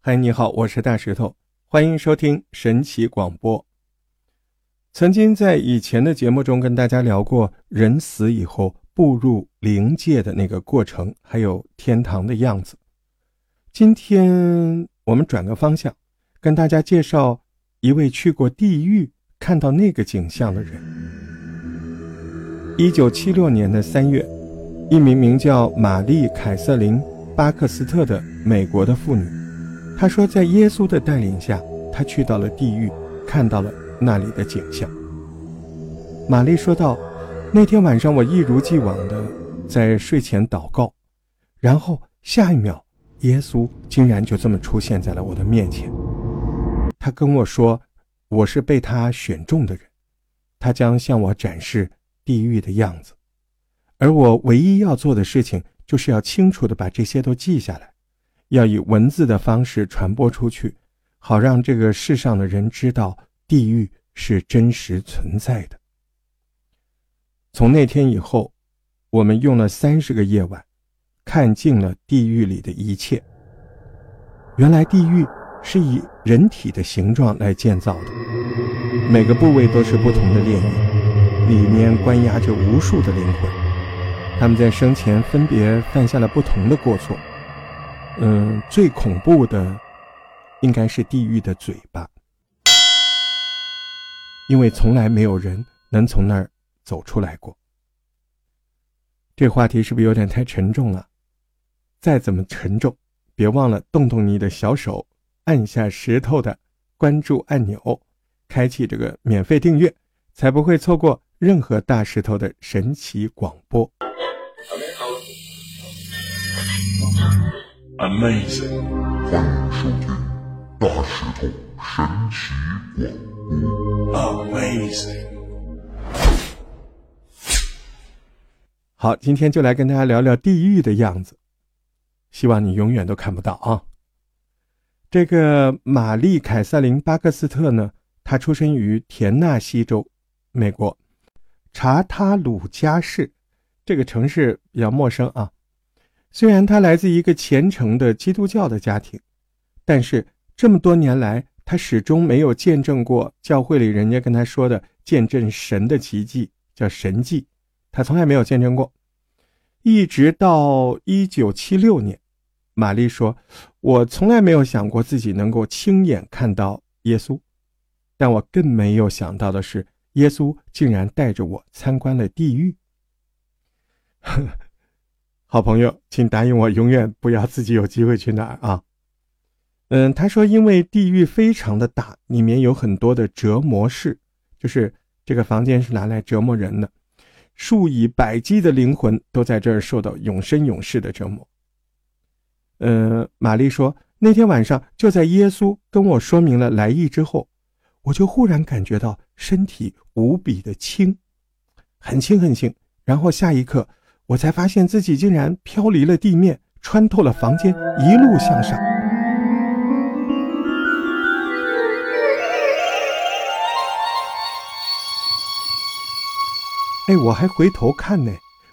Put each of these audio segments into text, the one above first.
嗨，你好，我是大石头，欢迎收听神奇广播。曾经在以前的节目中跟大家聊过人死以后步入灵界的那个过程，还有天堂的样子。今天我们转个方向，跟大家介绍一位去过地狱看到那个景象的人。一九七六年的三月，一名名叫玛丽·凯瑟琳·巴克斯特的美国的妇女。他说，在耶稣的带领下，他去到了地狱，看到了那里的景象。玛丽说道：“那天晚上，我一如既往的在睡前祷告，然后下一秒，耶稣竟然就这么出现在了我的面前。他跟我说，我是被他选中的人，他将向我展示地狱的样子，而我唯一要做的事情，就是要清楚的把这些都记下来。”要以文字的方式传播出去，好让这个世上的人知道地狱是真实存在的。从那天以后，我们用了三十个夜晚，看尽了地狱里的一切。原来地狱是以人体的形状来建造的，每个部位都是不同的炼狱，里面关押着无数的灵魂，他们在生前分别犯下了不同的过错。嗯，最恐怖的应该是地狱的嘴巴，因为从来没有人能从那儿走出来过。这话题是不是有点太沉重了？再怎么沉重，别忘了动动你的小手，按下石头的关注按钮，开启这个免费订阅，才不会错过任何大石头的神奇广播。Amazing，欢迎收听大石头神奇广播。Amazing，好，今天就来跟大家聊聊地狱的样子，希望你永远都看不到啊。这个玛丽·凯瑟琳·巴克斯特呢，她出生于田纳西州，美国查塔鲁加市，这个城市比较陌生啊。虽然他来自一个虔诚的基督教的家庭，但是这么多年来，他始终没有见证过教会里人家跟他说的见证神的奇迹，叫神迹，他从来没有见证过。一直到一九七六年，玛丽说：“我从来没有想过自己能够亲眼看到耶稣，但我更没有想到的是，耶稣竟然带着我参观了地狱。”好朋友，请答应我，永远不要自己有机会去那儿啊！嗯，他说，因为地狱非常的大，里面有很多的折磨室，就是这个房间是拿来折磨人的，数以百计的灵魂都在这儿受到永生永世的折磨。嗯，玛丽说，那天晚上就在耶稣跟我说明了来意之后，我就忽然感觉到身体无比的轻，很轻很轻，然后下一刻。我才发现自己竟然飘离了地面，穿透了房间，一路向上。哎，我还回头看呢，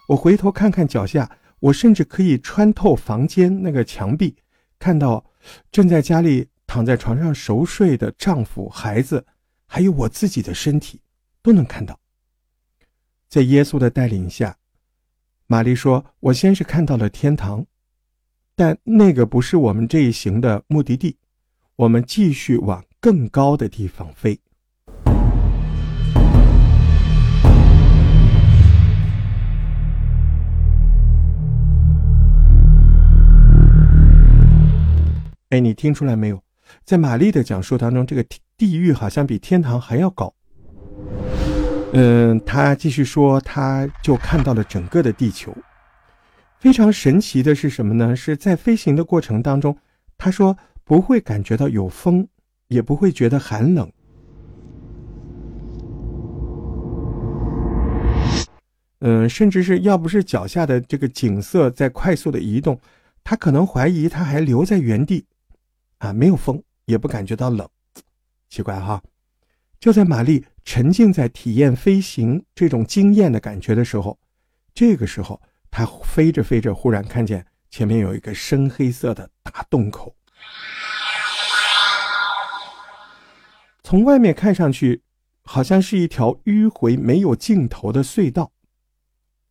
我回头看看脚下，我甚至可以穿透房间那个墙壁，看到正在家里躺在床上熟睡的丈夫、孩子，还有我自己的身体，都能看到。在耶稣的带领下。玛丽说：“我先是看到了天堂，但那个不是我们这一行的目的地。我们继续往更高的地方飞。”哎，你听出来没有？在玛丽的讲述当中，这个地狱好像比天堂还要高。嗯，他继续说，他就看到了整个的地球。非常神奇的是什么呢？是在飞行的过程当中，他说不会感觉到有风，也不会觉得寒冷。嗯，甚至是要不是脚下的这个景色在快速的移动，他可能怀疑他还留在原地。啊，没有风，也不感觉到冷，奇怪哈。就在玛丽沉浸在体验飞行这种惊艳的感觉的时候，这个时候她飞着飞着，忽然看见前面有一个深黑色的大洞口。从外面看上去，好像是一条迂回没有尽头的隧道。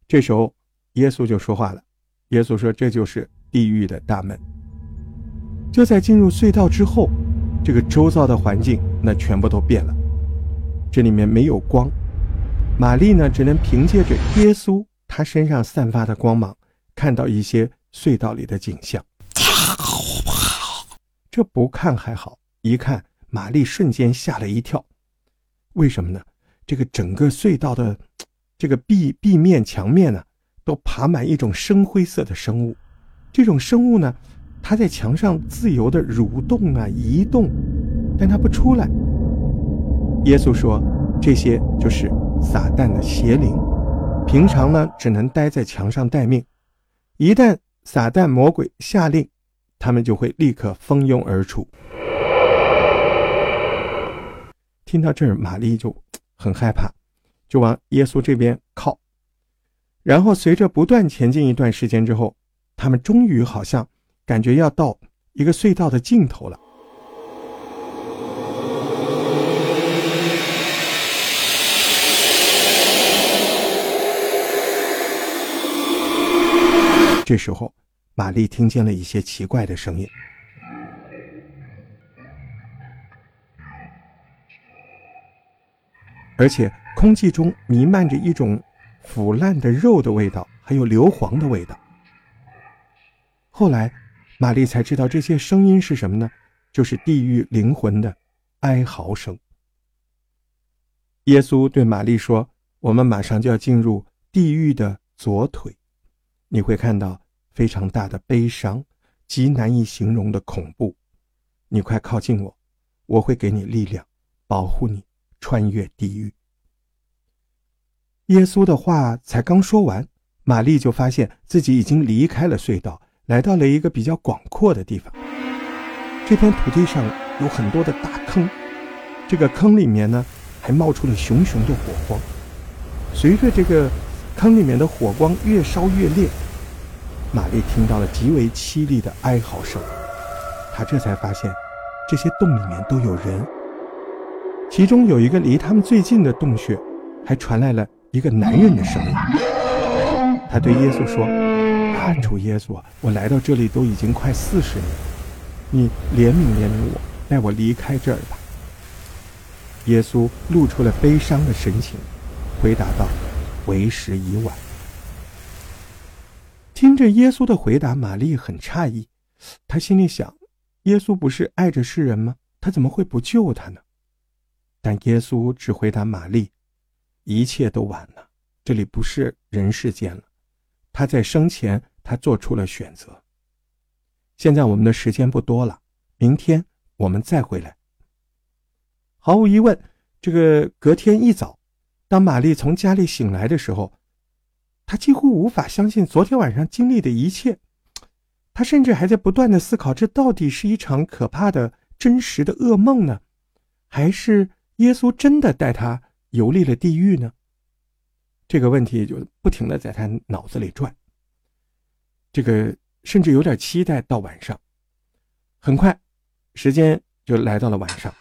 这时候，耶稣就说话了。耶稣说：“这就是地狱的大门。”就在进入隧道之后，这个周遭的环境那全部都变了。这里面没有光，玛丽呢只能凭借着耶稣他身上散发的光芒，看到一些隧道里的景象。这不看还好，一看。玛丽瞬间吓了一跳，为什么呢？这个整个隧道的这个壁壁面墙面呢，都爬满一种深灰色的生物。这种生物呢，它在墙上自由的蠕动啊，移动，但它不出来。耶稣说，这些就是撒旦的邪灵，平常呢只能待在墙上待命，一旦撒旦魔鬼下令，他们就会立刻蜂拥而出。听到这儿，玛丽就很害怕，就往耶稣这边靠。然后随着不断前进一段时间之后，他们终于好像感觉要到一个隧道的尽头了。这时候，玛丽听见了一些奇怪的声音。而且空气中弥漫着一种腐烂的肉的味道，还有硫磺的味道。后来，玛丽才知道这些声音是什么呢？就是地狱灵魂的哀嚎声。耶稣对玛丽说：“我们马上就要进入地狱的左腿，你会看到非常大的悲伤，极难以形容的恐怖。你快靠近我，我会给你力量，保护你。”穿越地狱。耶稣的话才刚说完，玛丽就发现自己已经离开了隧道，来到了一个比较广阔的地方。这片土地上有很多的大坑，这个坑里面呢还冒出了熊熊的火光。随着这个坑里面的火光越烧越烈，玛丽听到了极为凄厉的哀嚎声。她这才发现，这些洞里面都有人。其中有一个离他们最近的洞穴，还传来了一个男人的声音。他对耶稣说：“啊，主耶稣，我来到这里都已经快四十年，你怜悯怜悯我，带我离开这儿吧。”耶稣露出了悲伤的神情，回答道：“为时已晚。”听着耶稣的回答，玛丽很诧异，她心里想：“耶稣不是爱着世人吗？他怎么会不救他呢？”但耶稣只回答玛丽：“一切都晚了，这里不是人世间了。他在生前，他做出了选择。现在我们的时间不多了，明天我们再回来。”毫无疑问，这个隔天一早，当玛丽从家里醒来的时候，他几乎无法相信昨天晚上经历的一切。他甚至还在不断的思考：这到底是一场可怕的、真实的噩梦呢，还是？耶稣真的带他游历了地狱呢？这个问题就不停的在他脑子里转。这个甚至有点期待到晚上。很快，时间就来到了晚上。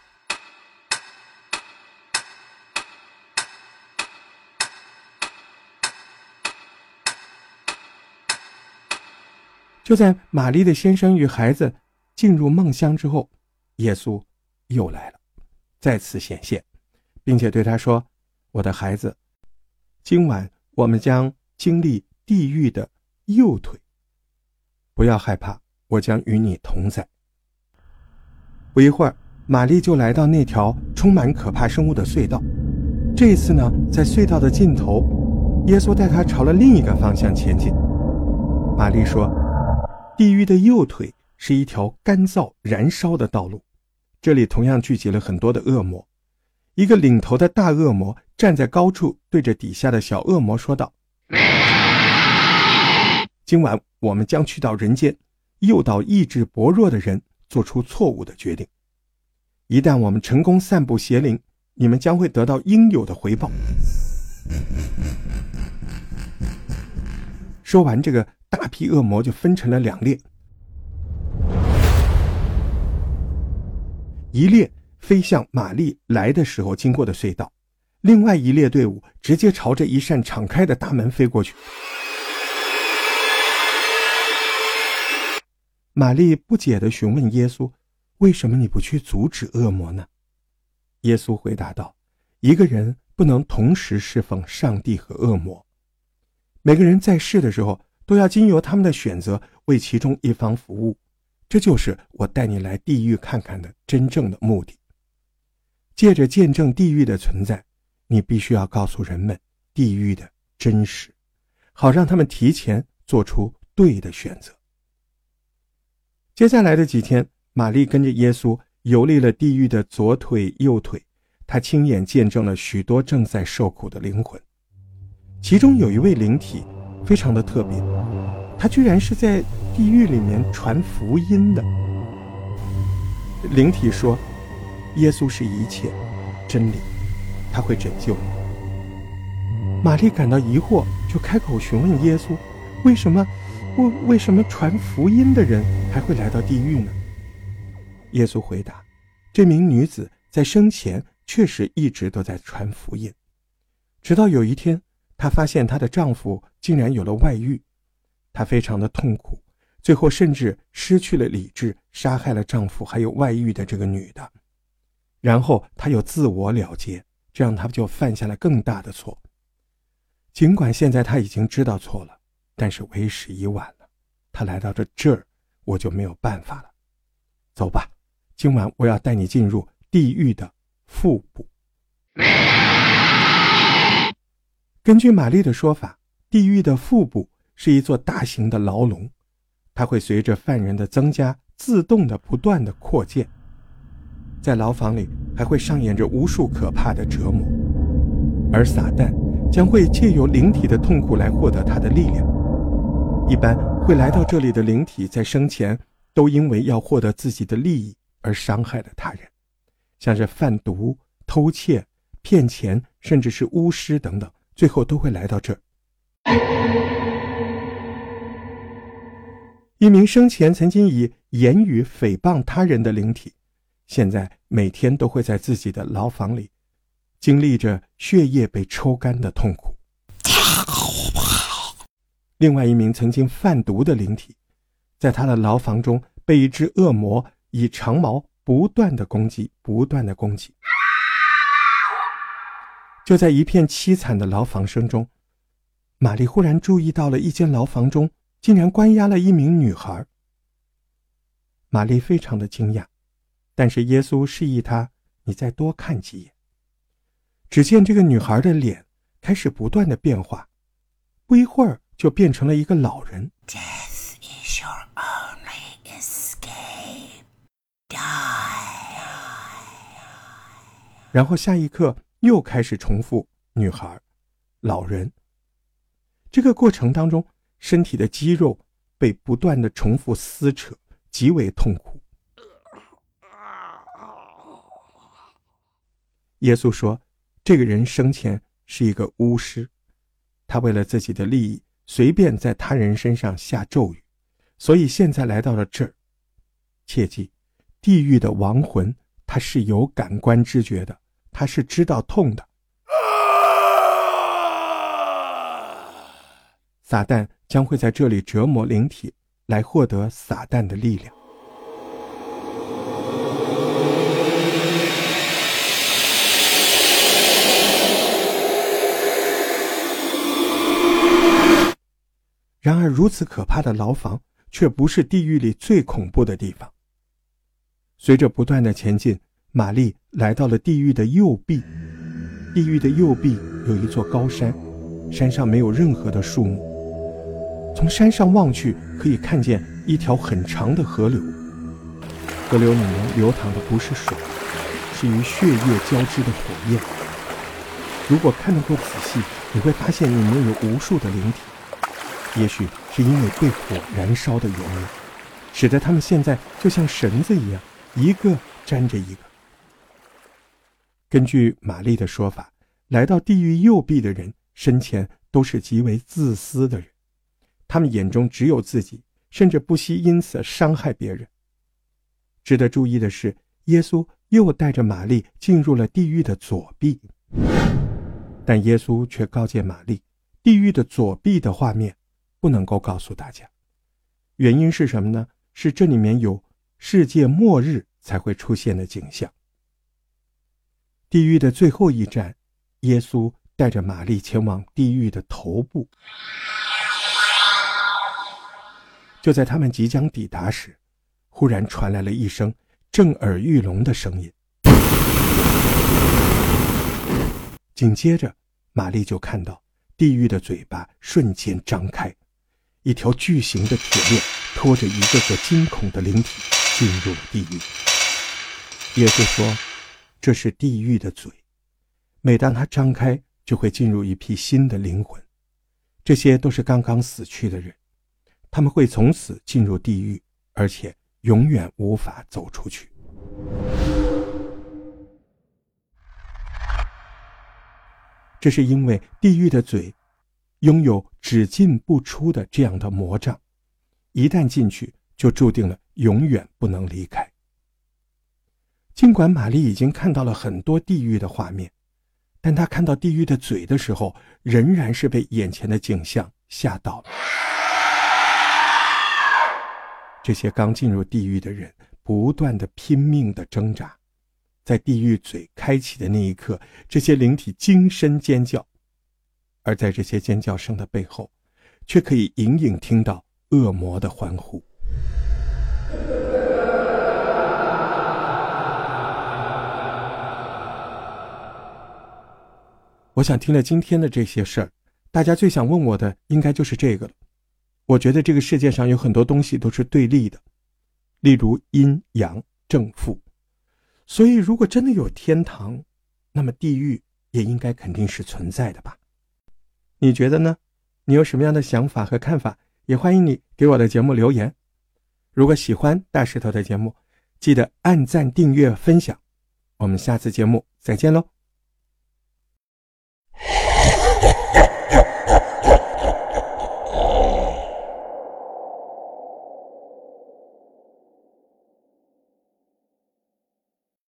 就在玛丽的先生与孩子进入梦乡之后，耶稣又来了。再次显现，并且对他说：“我的孩子，今晚我们将经历地狱的右腿。不要害怕，我将与你同在。”不一会儿，玛丽就来到那条充满可怕生物的隧道。这一次呢，在隧道的尽头，耶稣带她朝了另一个方向前进。玛丽说：“地狱的右腿是一条干燥燃烧的道路。”这里同样聚集了很多的恶魔，一个领头的大恶魔站在高处，对着底下的小恶魔说道：“今晚我们将去到人间，诱导意志薄弱的人做出错误的决定。一旦我们成功散布邪灵，你们将会得到应有的回报。”说完，这个大批恶魔就分成了两列。一列飞向玛丽来的时候经过的隧道，另外一列队伍直接朝着一扇敞开的大门飞过去。玛丽不解地询问耶稣：“为什么你不去阻止恶魔呢？”耶稣回答道：“一个人不能同时侍奉上帝和恶魔。每个人在世的时候，都要经由他们的选择为其中一方服务。这就是我带你来地狱看看的真正的目的。借着见证地狱的存在，你必须要告诉人们地狱的真实，好让他们提前做出对的选择。”接下来的几天，玛丽跟着耶稣游历了地狱的左腿、右腿，她亲眼见证了许多正在受苦的灵魂。其中有一位灵体，非常的特别，他居然是在地狱里面传福音的。灵体说：“耶稣是一切真理，他会拯救你。”玛丽感到疑惑，就开口询问耶稣：“为什么？”为为什么传福音的人还会来到地狱呢？耶稣回答：“这名女子在生前确实一直都在传福音，直到有一天，她发现她的丈夫竟然有了外遇，她非常的痛苦，最后甚至失去了理智，杀害了丈夫还有外遇的这个女的。然后她又自我了结，这样她就犯下了更大的错。尽管现在她已经知道错了。”但是为时已晚了，她来到这这儿，我就没有办法了。走吧，今晚我要带你进入地狱的腹部。根据玛丽的说法，地狱的腹部是一座大型的牢笼，它会随着犯人的增加，自动的不断的扩建。在牢房里，还会上演着无数可怕的折磨，而撒旦将会借由灵体的痛苦来获得他的力量。一般会来到这里的灵体，在生前都因为要获得自己的利益而伤害了他人，像是贩毒、偷窃、骗钱，甚至是巫师等等，最后都会来到这。一名生前曾经以言语诽谤他人的灵体，现在每天都会在自己的牢房里，经历着血液被抽干的痛苦。另外一名曾经贩毒的灵体，在他的牢房中被一只恶魔以长矛不断的攻击，不断的攻击。就在一片凄惨的牢房声中，玛丽忽然注意到了一间牢房中竟然关押了一名女孩。玛丽非常的惊讶，但是耶稣示意她：“你再多看几眼。”只见这个女孩的脸开始不断的变化，不一会儿。就变成了一个老人。Death is your only escape. Die. 然后下一刻又开始重复女孩、老人。这个过程当中，身体的肌肉被不断的重复撕扯，极为痛苦。耶稣说：“这个人生前是一个巫师，他为了自己的利益。”随便在他人身上下咒语，所以现在来到了这儿。切记，地狱的亡魂他是有感官知觉的，他是知道痛的。撒旦将会在这里折磨灵体，来获得撒旦的力量。然而，如此可怕的牢房却不是地狱里最恐怖的地方。随着不断的前进，玛丽来到了地狱的右臂。地狱的右臂有一座高山，山上没有任何的树木。从山上望去，可以看见一条很长的河流。河流里面流淌的不是水，是与血液交织的火焰。如果看得够仔细，你会发现里面有无数的灵体。也许是因为被火燃烧的原因，使得他们现在就像绳子一样，一个粘着一个。根据玛丽的说法，来到地狱右臂的人生前都是极为自私的人，他们眼中只有自己，甚至不惜因此伤害别人。值得注意的是，耶稣又带着玛丽进入了地狱的左臂，但耶稣却告诫玛丽，地狱的左臂的画面不能够告诉大家。原因是什么呢？是这里面有世界末日才会出现的景象。地狱的最后一站，耶稣带着玛丽前往地狱的头部。就在他们即将抵达时，忽然传来了一声震耳欲聋的声音。紧接着，玛丽就看到地狱的嘴巴瞬间张开，一条巨型的铁链拖着一个个惊恐的灵体进入了地狱。耶稣说。这是地狱的嘴，每当它张开，就会进入一批新的灵魂。这些都是刚刚死去的人，他们会从此进入地狱，而且永远无法走出去。这是因为地狱的嘴拥有只进不出的这样的魔障，一旦进去，就注定了永远不能离开。尽管玛丽已经看到了很多地狱的画面，但她看到地狱的嘴的时候，仍然是被眼前的景象吓到了。这些刚进入地狱的人不断的拼命的挣扎，在地狱嘴开启的那一刻，这些灵体惊声尖叫，而在这些尖叫声的背后，却可以隐隐听到恶魔的欢呼。我想听了今天的这些事儿，大家最想问我的应该就是这个了。我觉得这个世界上有很多东西都是对立的，例如阴阳正负。所以，如果真的有天堂，那么地狱也应该肯定是存在的吧？你觉得呢？你有什么样的想法和看法？也欢迎你给我的节目留言。如果喜欢大石头的节目，记得按赞、订阅、分享。我们下次节目再见喽！